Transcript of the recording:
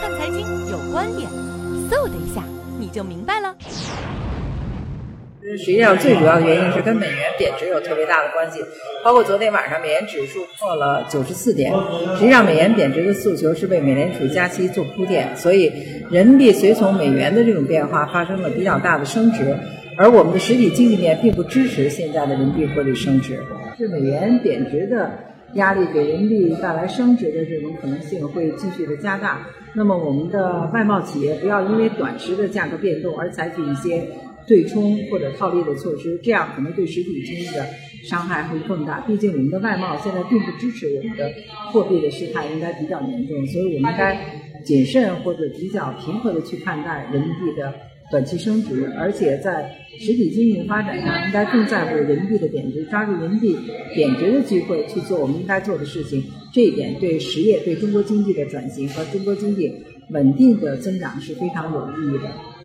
看财经有观点，嗖的一下你就明白了。实际上，最主要的原因是跟美元贬值有特别大的关系。包括昨天晚上美元指数破了九十四点，实际上美元贬值的诉求是为美联储加息做铺垫，所以人民币随从美元的这种变化发生了比较大的升值。而我们的实体经济面并不支持现在的人民币汇率升值，是美元贬值的压力给人民币带来升值的这种可能性会继续的加大。那么我们的外贸企业不要因为短时的价格变动而采取一些。对冲或者套利的措施，这样可能对实体经济的伤害会更大。毕竟我们的外贸现在并不支持我们的货币的失态，应该比较严重，所以我们应该谨慎或者比较平和的去看待人民币的短期升值，而且在实体经济发展呢应该更在乎人民币的贬值，抓住人民币贬值的机会去做我们应该做的事情。这一点对实业、对中国经济的转型和中国经济稳定的增长是非常有意义的。